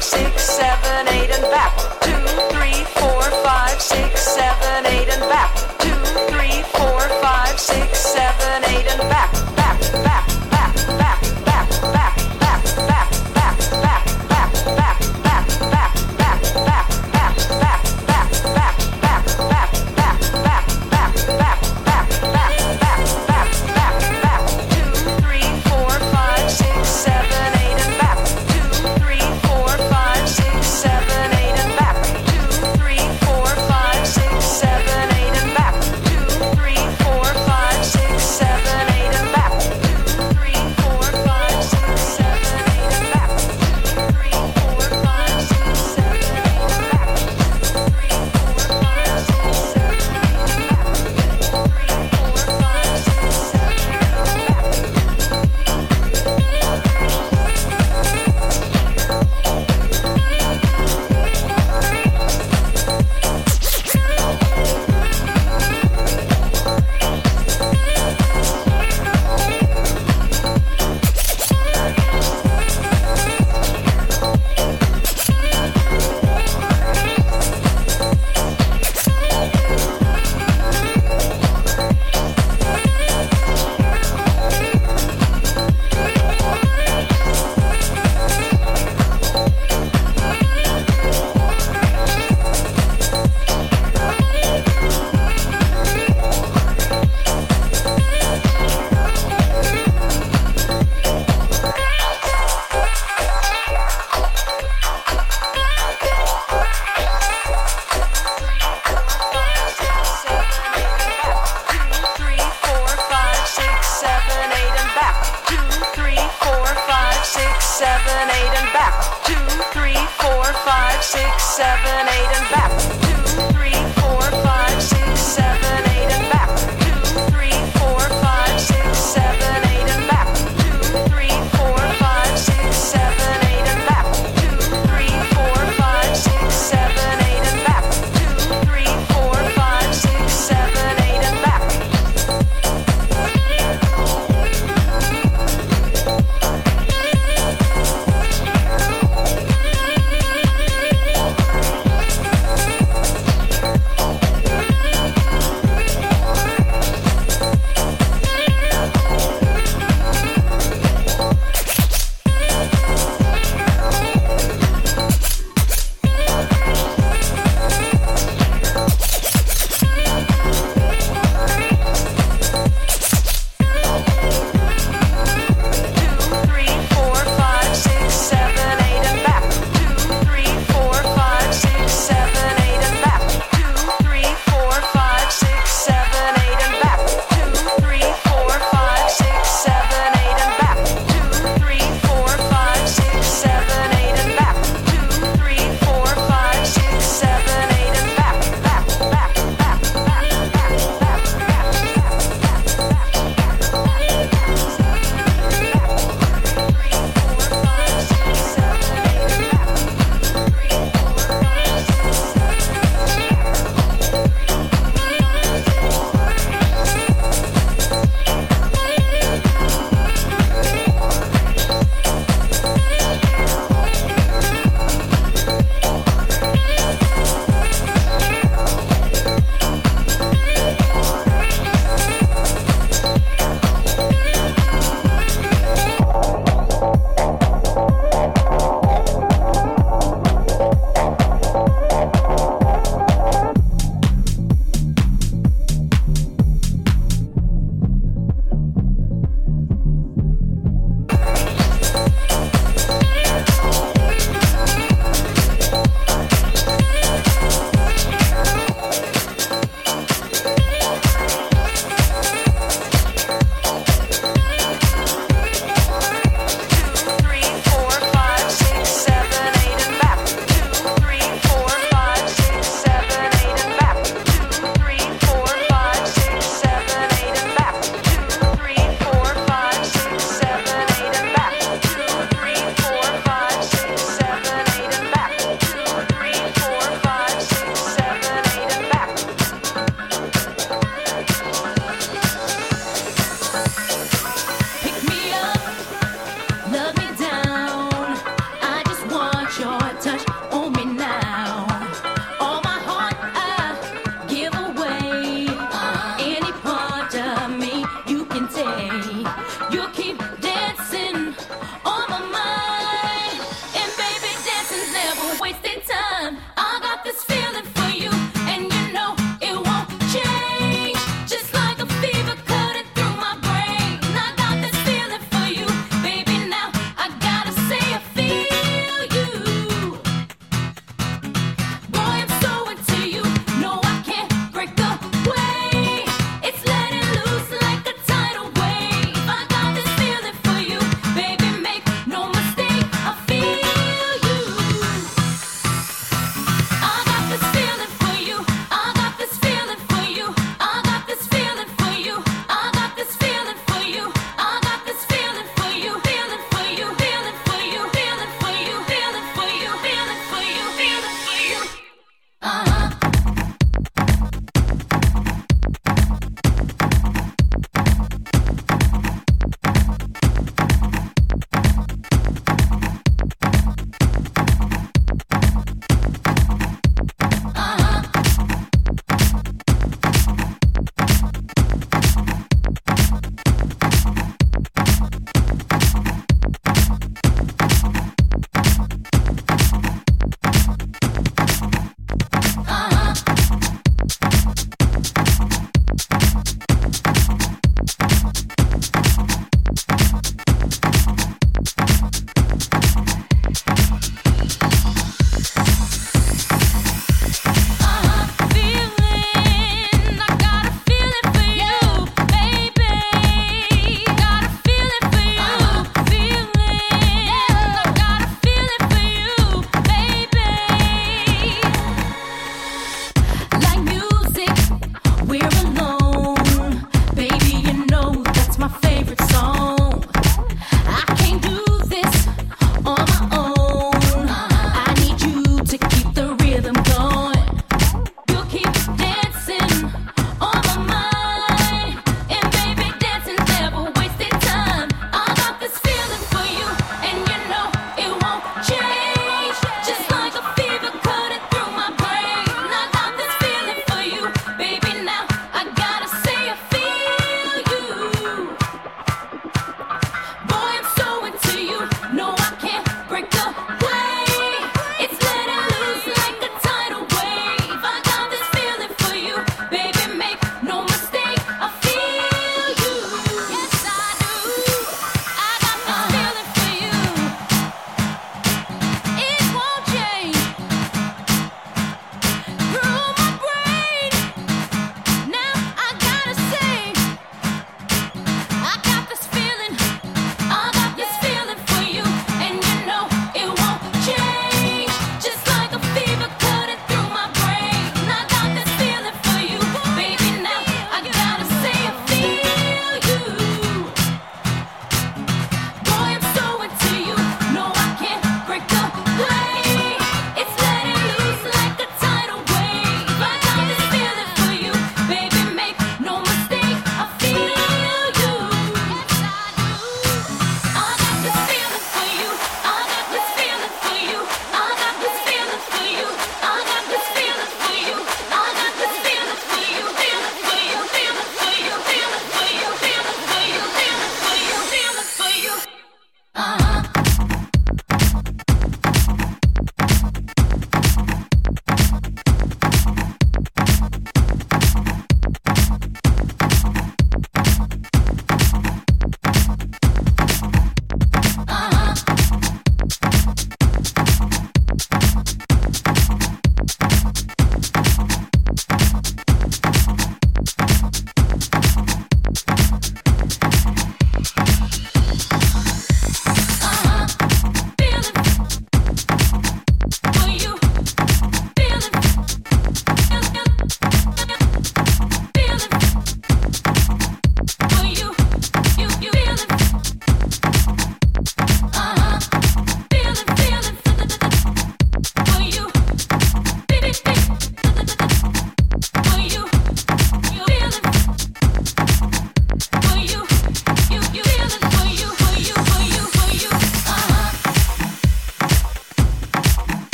six, seven.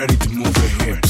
ready to move ahead.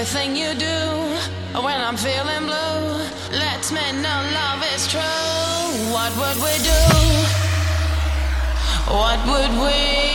everything you do when I'm feeling blue. Lets me know love is true. What would we do? What would we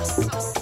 sauce.